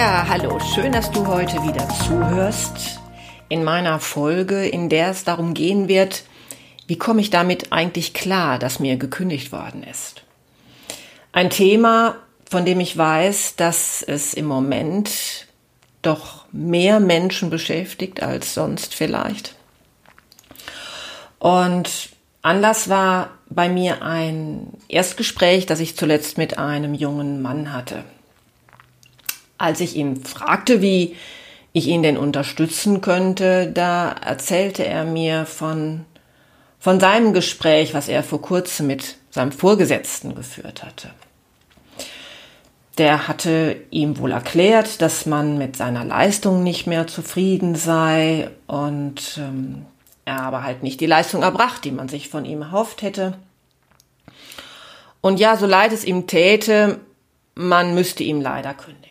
Ja, hallo, schön, dass du heute wieder zuhörst in meiner Folge, in der es darum gehen wird, wie komme ich damit eigentlich klar, dass mir gekündigt worden ist. Ein Thema, von dem ich weiß, dass es im Moment doch mehr Menschen beschäftigt als sonst vielleicht. Und Anlass war bei mir ein Erstgespräch, das ich zuletzt mit einem jungen Mann hatte. Als ich ihn fragte, wie ich ihn denn unterstützen könnte, da erzählte er mir von, von seinem Gespräch, was er vor kurzem mit seinem Vorgesetzten geführt hatte. Der hatte ihm wohl erklärt, dass man mit seiner Leistung nicht mehr zufrieden sei und ähm, er aber halt nicht die Leistung erbracht, die man sich von ihm erhofft hätte. Und ja, so leid es ihm täte, man müsste ihm leider kündigen.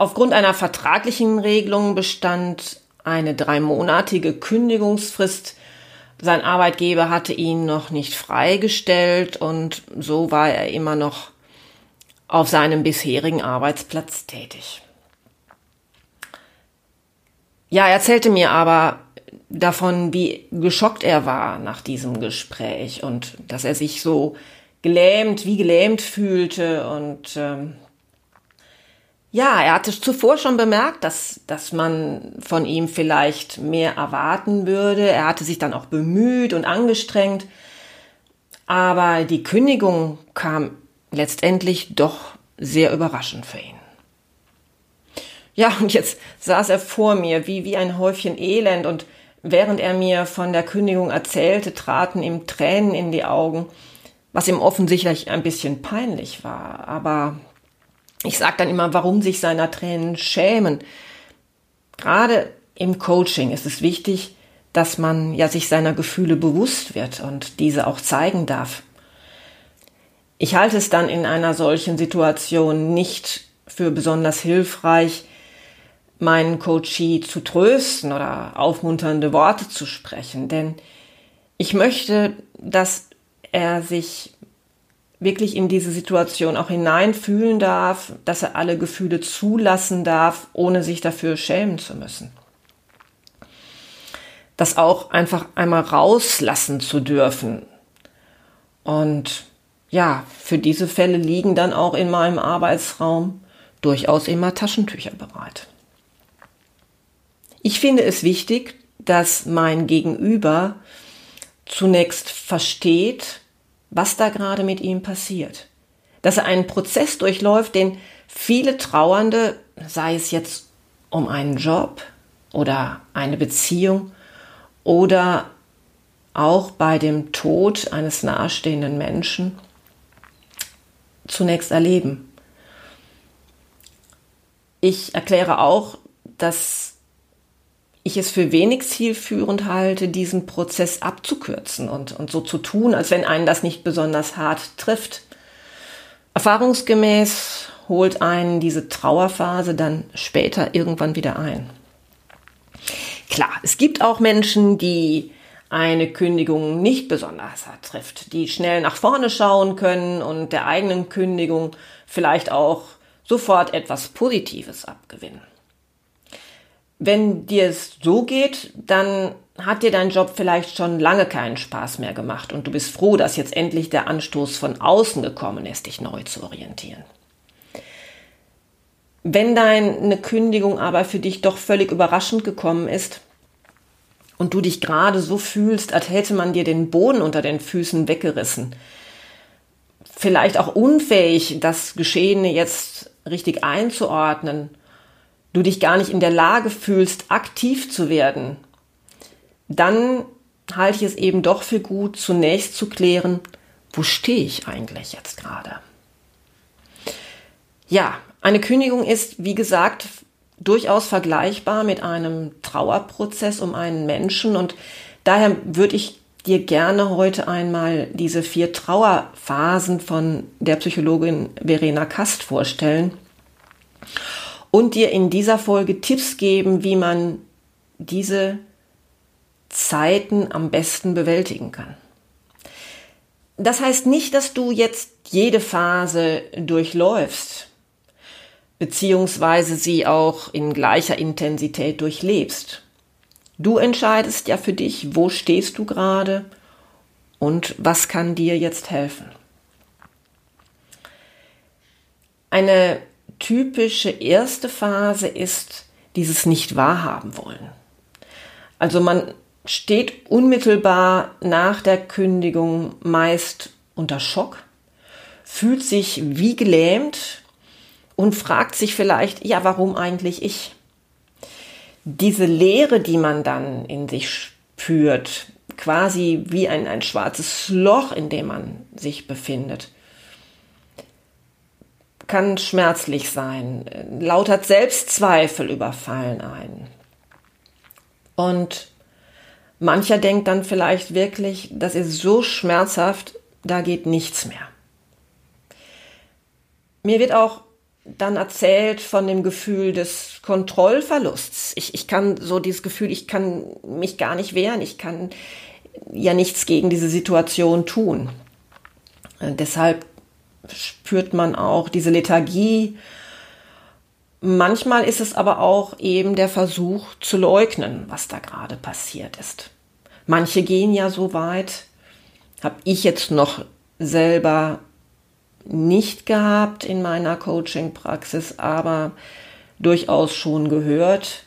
Aufgrund einer vertraglichen Regelung bestand eine dreimonatige Kündigungsfrist. Sein Arbeitgeber hatte ihn noch nicht freigestellt und so war er immer noch auf seinem bisherigen Arbeitsplatz tätig. Ja, er erzählte mir aber davon, wie geschockt er war nach diesem Gespräch und dass er sich so gelähmt, wie gelähmt fühlte und ähm, ja, er hatte zuvor schon bemerkt, dass, dass man von ihm vielleicht mehr erwarten würde. Er hatte sich dann auch bemüht und angestrengt. Aber die Kündigung kam letztendlich doch sehr überraschend für ihn. Ja, und jetzt saß er vor mir wie, wie ein Häufchen Elend und während er mir von der Kündigung erzählte, traten ihm Tränen in die Augen, was ihm offensichtlich ein bisschen peinlich war. Aber ich sage dann immer, warum sich seiner Tränen schämen. Gerade im Coaching ist es wichtig, dass man ja sich seiner Gefühle bewusst wird und diese auch zeigen darf. Ich halte es dann in einer solchen Situation nicht für besonders hilfreich, meinen Coachee zu trösten oder aufmunternde Worte zu sprechen, denn ich möchte, dass er sich wirklich in diese Situation auch hineinfühlen darf, dass er alle Gefühle zulassen darf, ohne sich dafür schämen zu müssen. Das auch einfach einmal rauslassen zu dürfen. Und ja, für diese Fälle liegen dann auch in meinem Arbeitsraum durchaus immer Taschentücher bereit. Ich finde es wichtig, dass mein Gegenüber zunächst versteht, was da gerade mit ihm passiert. Dass er einen Prozess durchläuft, den viele Trauernde, sei es jetzt um einen Job oder eine Beziehung oder auch bei dem Tod eines nahestehenden Menschen, zunächst erleben. Ich erkläre auch, dass ich es für wenig zielführend halte, diesen Prozess abzukürzen und, und so zu tun, als wenn einen das nicht besonders hart trifft. Erfahrungsgemäß holt einen diese Trauerphase dann später irgendwann wieder ein. Klar, es gibt auch Menschen, die eine Kündigung nicht besonders hart trifft, die schnell nach vorne schauen können und der eigenen Kündigung vielleicht auch sofort etwas Positives abgewinnen. Wenn dir es so geht, dann hat dir dein Job vielleicht schon lange keinen Spaß mehr gemacht und du bist froh, dass jetzt endlich der Anstoß von außen gekommen ist, dich neu zu orientieren. Wenn deine Kündigung aber für dich doch völlig überraschend gekommen ist und du dich gerade so fühlst, als hätte man dir den Boden unter den Füßen weggerissen, vielleicht auch unfähig, das Geschehene jetzt richtig einzuordnen du dich gar nicht in der Lage fühlst, aktiv zu werden, dann halte ich es eben doch für gut, zunächst zu klären, wo stehe ich eigentlich jetzt gerade? Ja, eine Kündigung ist, wie gesagt, durchaus vergleichbar mit einem Trauerprozess um einen Menschen und daher würde ich dir gerne heute einmal diese vier Trauerphasen von der Psychologin Verena Kast vorstellen und dir in dieser Folge Tipps geben, wie man diese Zeiten am besten bewältigen kann. Das heißt nicht, dass du jetzt jede Phase durchläufst, beziehungsweise sie auch in gleicher Intensität durchlebst. Du entscheidest ja für dich, wo stehst du gerade und was kann dir jetzt helfen. Eine typische erste Phase ist dieses nicht wahrhaben wollen. Also man steht unmittelbar nach der Kündigung meist unter Schock, fühlt sich wie gelähmt und fragt sich vielleicht, ja, warum eigentlich ich? diese Leere, die man dann in sich spürt, quasi wie ein, ein schwarzes Loch, in dem man sich befindet, kann schmerzlich sein. Lauter Selbstzweifel überfallen ein. Und mancher denkt dann vielleicht wirklich, das ist so schmerzhaft, da geht nichts mehr. Mir wird auch dann erzählt von dem Gefühl des Kontrollverlusts. Ich, ich kann so dieses Gefühl, ich kann mich gar nicht wehren, ich kann ja nichts gegen diese Situation tun. Äh, deshalb spürt man auch diese Lethargie. Manchmal ist es aber auch eben der Versuch zu leugnen, was da gerade passiert ist. Manche gehen ja so weit, habe ich jetzt noch selber nicht gehabt in meiner Coaching-Praxis, aber durchaus schon gehört,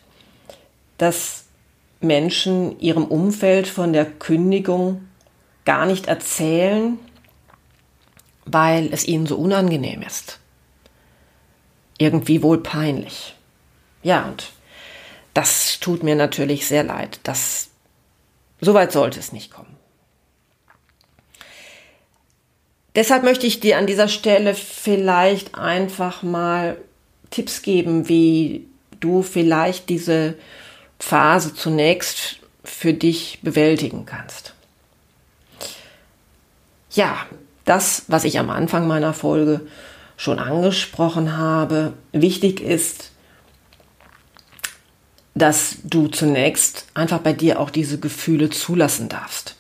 dass Menschen ihrem Umfeld von der Kündigung gar nicht erzählen, weil es ihnen so unangenehm ist. Irgendwie wohl peinlich. Ja, und das tut mir natürlich sehr leid. Das, so weit sollte es nicht kommen. Deshalb möchte ich dir an dieser Stelle vielleicht einfach mal Tipps geben, wie du vielleicht diese Phase zunächst für dich bewältigen kannst. Ja, das, was ich am Anfang meiner Folge schon angesprochen habe, wichtig ist, dass du zunächst einfach bei dir auch diese Gefühle zulassen darfst.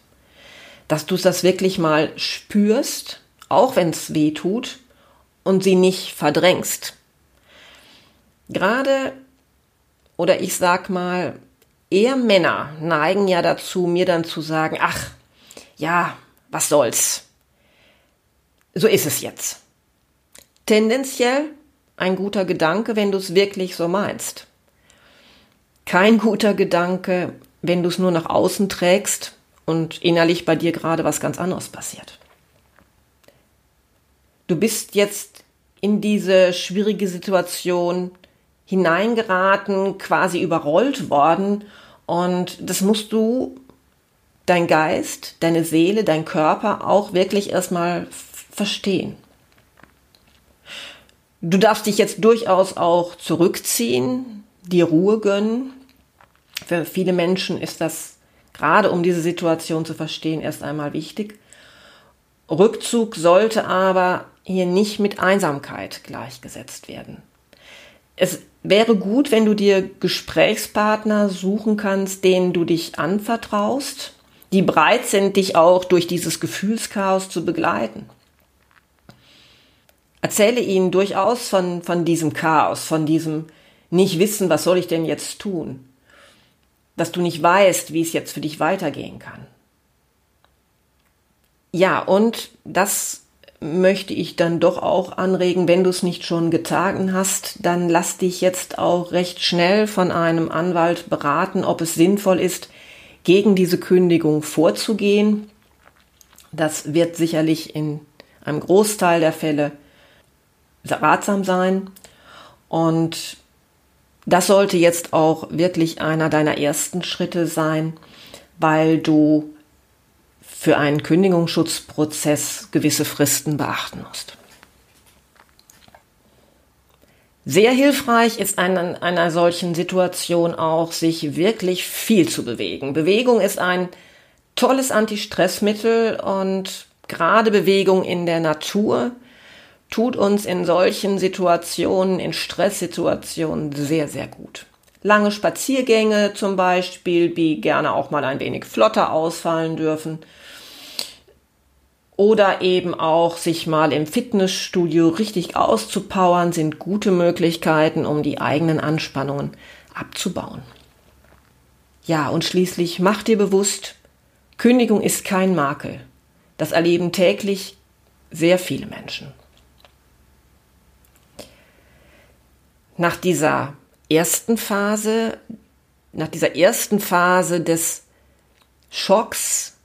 Dass du das wirklich mal spürst auch wenn es weh tut und sie nicht verdrängst. Gerade, oder ich sag mal, eher Männer neigen ja dazu, mir dann zu sagen, ach, ja, was soll's. So ist es jetzt. Tendenziell ein guter Gedanke, wenn du es wirklich so meinst. Kein guter Gedanke, wenn du es nur nach außen trägst und innerlich bei dir gerade was ganz anderes passiert du bist jetzt in diese schwierige Situation hineingeraten, quasi überrollt worden und das musst du dein Geist, deine Seele, dein Körper auch wirklich erstmal verstehen. Du darfst dich jetzt durchaus auch zurückziehen, dir Ruhe gönnen. Für viele Menschen ist das gerade um diese Situation zu verstehen erst einmal wichtig. Rückzug sollte aber hier nicht mit Einsamkeit gleichgesetzt werden. Es wäre gut, wenn du dir Gesprächspartner suchen kannst, denen du dich anvertraust, die bereit sind, dich auch durch dieses Gefühlschaos zu begleiten. Erzähle ihnen durchaus von, von diesem Chaos, von diesem nicht wissen, was soll ich denn jetzt tun, dass du nicht weißt, wie es jetzt für dich weitergehen kann. Ja, und das möchte ich dann doch auch anregen, wenn du es nicht schon getan hast, dann lass dich jetzt auch recht schnell von einem Anwalt beraten, ob es sinnvoll ist, gegen diese Kündigung vorzugehen. Das wird sicherlich in einem Großteil der Fälle ratsam sein. Und das sollte jetzt auch wirklich einer deiner ersten Schritte sein, weil du für einen Kündigungsschutzprozess gewisse Fristen beachten musst. Sehr hilfreich ist in einer solchen Situation auch, sich wirklich viel zu bewegen. Bewegung ist ein tolles Antistressmittel und gerade Bewegung in der Natur tut uns in solchen Situationen, in Stresssituationen sehr, sehr gut. Lange Spaziergänge zum Beispiel, die gerne auch mal ein wenig flotter ausfallen dürfen. Oder eben auch sich mal im Fitnessstudio richtig auszupowern, sind gute Möglichkeiten, um die eigenen Anspannungen abzubauen. Ja, und schließlich mach dir bewusst, Kündigung ist kein Makel. Das erleben täglich sehr viele Menschen. Nach dieser ersten Phase, nach dieser ersten Phase des Schocks,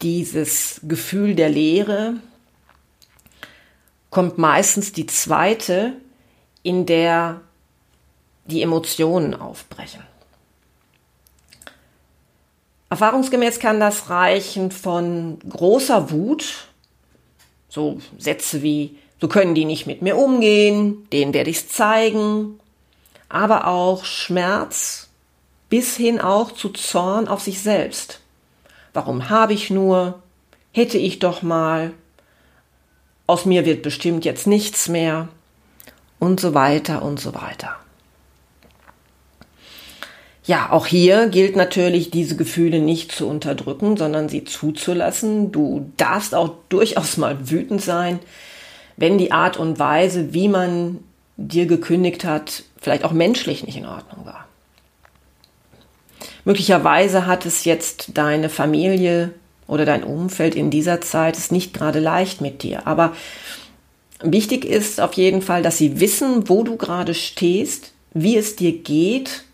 dieses Gefühl der Leere, kommt meistens die zweite, in der die Emotionen aufbrechen. Erfahrungsgemäß kann das reichen von großer Wut, so Sätze wie, so können die nicht mit mir umgehen, denen werde ich's zeigen, aber auch Schmerz bis hin auch zu Zorn auf sich selbst. Warum habe ich nur? Hätte ich doch mal. Aus mir wird bestimmt jetzt nichts mehr. Und so weiter und so weiter. Ja, auch hier gilt natürlich, diese Gefühle nicht zu unterdrücken, sondern sie zuzulassen. Du darfst auch durchaus mal wütend sein, wenn die Art und Weise, wie man dir gekündigt hat, vielleicht auch menschlich nicht in Ordnung war. Möglicherweise hat es jetzt deine Familie oder dein Umfeld in dieser Zeit es nicht gerade leicht mit dir. Aber wichtig ist auf jeden Fall, dass sie wissen, wo du gerade stehst, wie es dir geht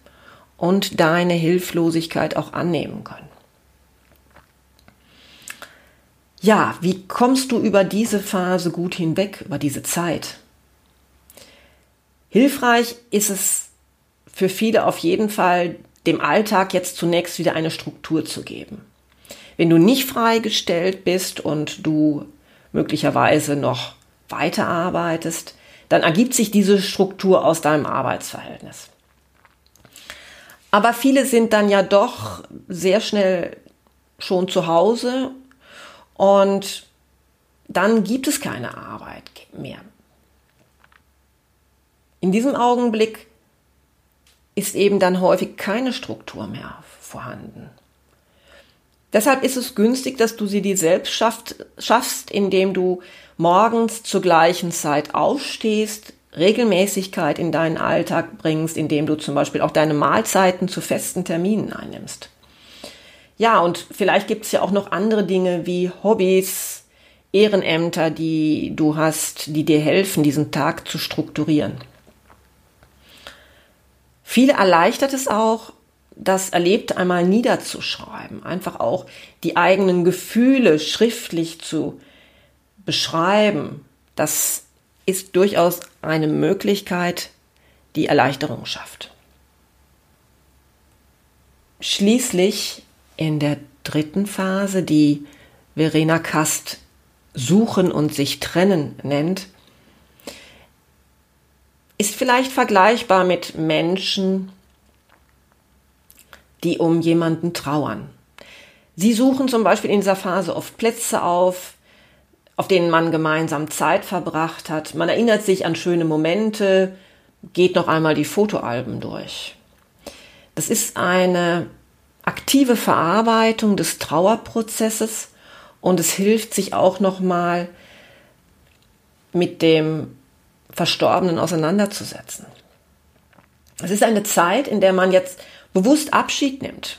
und deine Hilflosigkeit auch annehmen können. Ja, wie kommst du über diese Phase gut hinweg, über diese Zeit? Hilfreich ist es für viele auf jeden Fall, dem Alltag jetzt zunächst wieder eine Struktur zu geben. Wenn du nicht freigestellt bist und du möglicherweise noch weiterarbeitest, dann ergibt sich diese Struktur aus deinem Arbeitsverhältnis. Aber viele sind dann ja doch sehr schnell schon zu Hause und dann gibt es keine Arbeit mehr. In diesem Augenblick ist eben dann häufig keine Struktur mehr vorhanden. Deshalb ist es günstig, dass du sie dir selbst schaffst, indem du morgens zur gleichen Zeit aufstehst, Regelmäßigkeit in deinen Alltag bringst, indem du zum Beispiel auch deine Mahlzeiten zu festen Terminen einnimmst. Ja, und vielleicht gibt es ja auch noch andere Dinge wie Hobbys, Ehrenämter, die du hast, die dir helfen, diesen Tag zu strukturieren. Viele erleichtert es auch, das Erlebte einmal niederzuschreiben, einfach auch die eigenen Gefühle schriftlich zu beschreiben. Das ist durchaus eine Möglichkeit, die Erleichterung schafft. Schließlich in der dritten Phase, die Verena Kast Suchen und sich trennen nennt, ist vielleicht vergleichbar mit Menschen, die um jemanden trauern. Sie suchen zum Beispiel in dieser Phase oft Plätze auf, auf denen man gemeinsam Zeit verbracht hat. Man erinnert sich an schöne Momente, geht noch einmal die Fotoalben durch. Das ist eine aktive Verarbeitung des Trauerprozesses und es hilft sich auch noch mal mit dem Verstorbenen auseinanderzusetzen. Es ist eine Zeit, in der man jetzt bewusst Abschied nimmt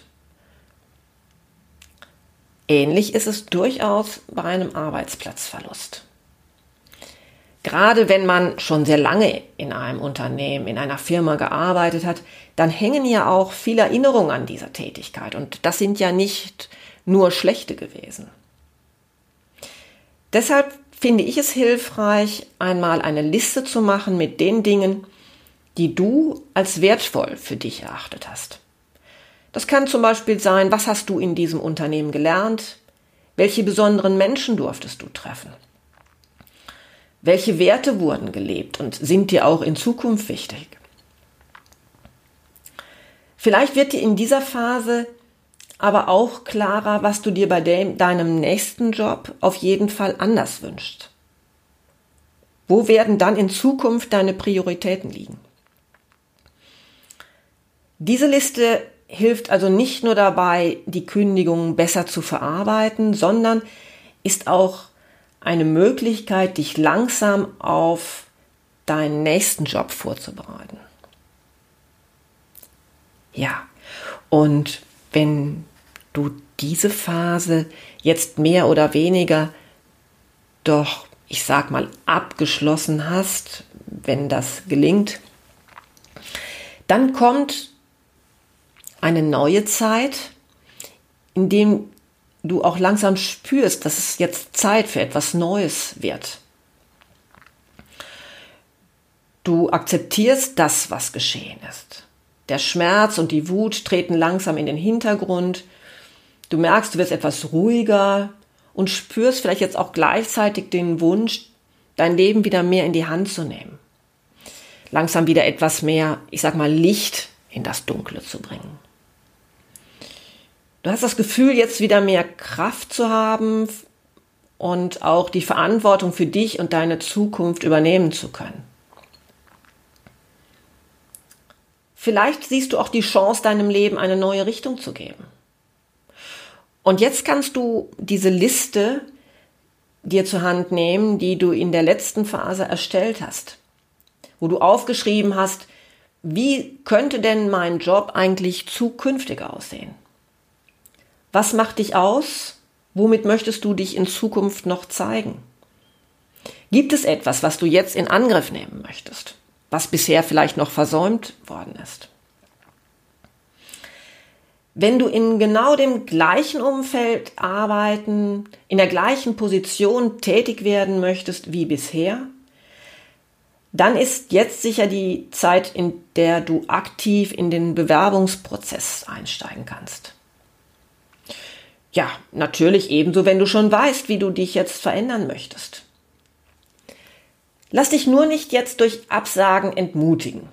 Ähnlich ist es durchaus bei einem Arbeitsplatzverlust. Gerade wenn man schon sehr lange in einem Unternehmen, in einer Firma gearbeitet hat, dann hängen ja auch viele Erinnerungen an dieser Tätigkeit. Und das sind ja nicht nur schlechte gewesen. Deshalb finde ich es hilfreich, einmal eine Liste zu machen mit den Dingen, die du als wertvoll für dich erachtet hast. Das kann zum Beispiel sein, was hast du in diesem Unternehmen gelernt? Welche besonderen Menschen durftest du treffen? Welche Werte wurden gelebt und sind dir auch in Zukunft wichtig? Vielleicht wird dir in dieser Phase aber auch klarer, was du dir bei dem, deinem nächsten Job auf jeden Fall anders wünschst. Wo werden dann in Zukunft deine Prioritäten liegen? Diese Liste hilft also nicht nur dabei, die Kündigung besser zu verarbeiten, sondern ist auch eine Möglichkeit, dich langsam auf deinen nächsten Job vorzubereiten. Ja, und wenn du diese Phase jetzt mehr oder weniger doch, ich sag mal, abgeschlossen hast, wenn das gelingt, dann kommt eine neue Zeit, in dem du auch langsam spürst, dass es jetzt Zeit für etwas Neues wird. Du akzeptierst das, was geschehen ist. Der Schmerz und die Wut treten langsam in den Hintergrund. Du merkst, du wirst etwas ruhiger und spürst vielleicht jetzt auch gleichzeitig den Wunsch, dein Leben wieder mehr in die Hand zu nehmen. Langsam wieder etwas mehr, ich sag mal, Licht in das Dunkle zu bringen. Du hast das Gefühl, jetzt wieder mehr Kraft zu haben und auch die Verantwortung für dich und deine Zukunft übernehmen zu können. Vielleicht siehst du auch die Chance, deinem Leben eine neue Richtung zu geben. Und jetzt kannst du diese Liste dir zur Hand nehmen, die du in der letzten Phase erstellt hast, wo du aufgeschrieben hast, wie könnte denn mein Job eigentlich zukünftig aussehen? Was macht dich aus? Womit möchtest du dich in Zukunft noch zeigen? Gibt es etwas, was du jetzt in Angriff nehmen möchtest? Was bisher vielleicht noch versäumt worden ist. Wenn du in genau dem gleichen Umfeld arbeiten, in der gleichen Position tätig werden möchtest wie bisher, dann ist jetzt sicher die Zeit, in der du aktiv in den Bewerbungsprozess einsteigen kannst. Ja, natürlich ebenso, wenn du schon weißt, wie du dich jetzt verändern möchtest. Lass dich nur nicht jetzt durch Absagen entmutigen.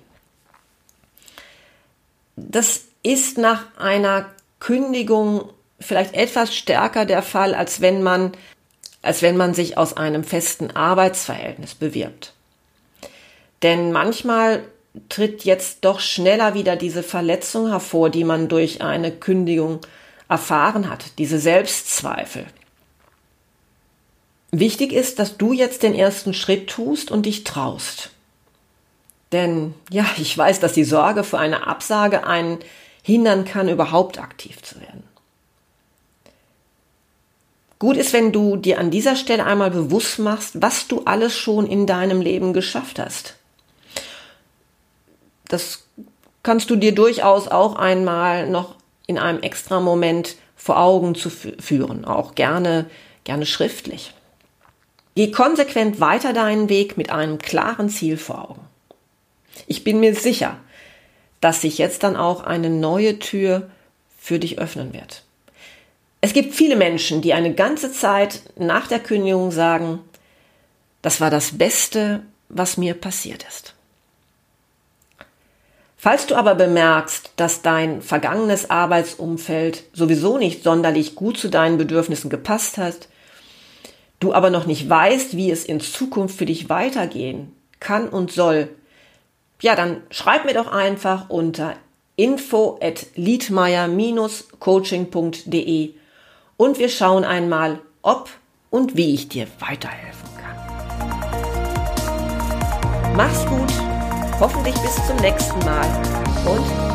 Das ist nach einer Kündigung vielleicht etwas stärker der Fall, als wenn man, als wenn man sich aus einem festen Arbeitsverhältnis bewirbt. Denn manchmal tritt jetzt doch schneller wieder diese Verletzung hervor, die man durch eine Kündigung erfahren hat, diese Selbstzweifel, Wichtig ist, dass du jetzt den ersten Schritt tust und dich traust. Denn ja, ich weiß, dass die Sorge für eine Absage einen hindern kann, überhaupt aktiv zu werden. Gut ist, wenn du dir an dieser Stelle einmal bewusst machst, was du alles schon in deinem Leben geschafft hast. Das kannst du dir durchaus auch einmal noch in einem extra Moment vor Augen zu führen, auch gerne, gerne schriftlich. Geh konsequent weiter deinen Weg mit einem klaren Ziel vor Augen. Ich bin mir sicher, dass sich jetzt dann auch eine neue Tür für dich öffnen wird. Es gibt viele Menschen, die eine ganze Zeit nach der Kündigung sagen, das war das Beste, was mir passiert ist. Falls du aber bemerkst, dass dein vergangenes Arbeitsumfeld sowieso nicht sonderlich gut zu deinen Bedürfnissen gepasst hat, du aber noch nicht weißt, wie es in Zukunft für dich weitergehen kann und soll, ja, dann schreib mir doch einfach unter info at liedmeier-coaching.de und wir schauen einmal, ob und wie ich dir weiterhelfen kann. Mach's gut, hoffentlich bis zum nächsten Mal und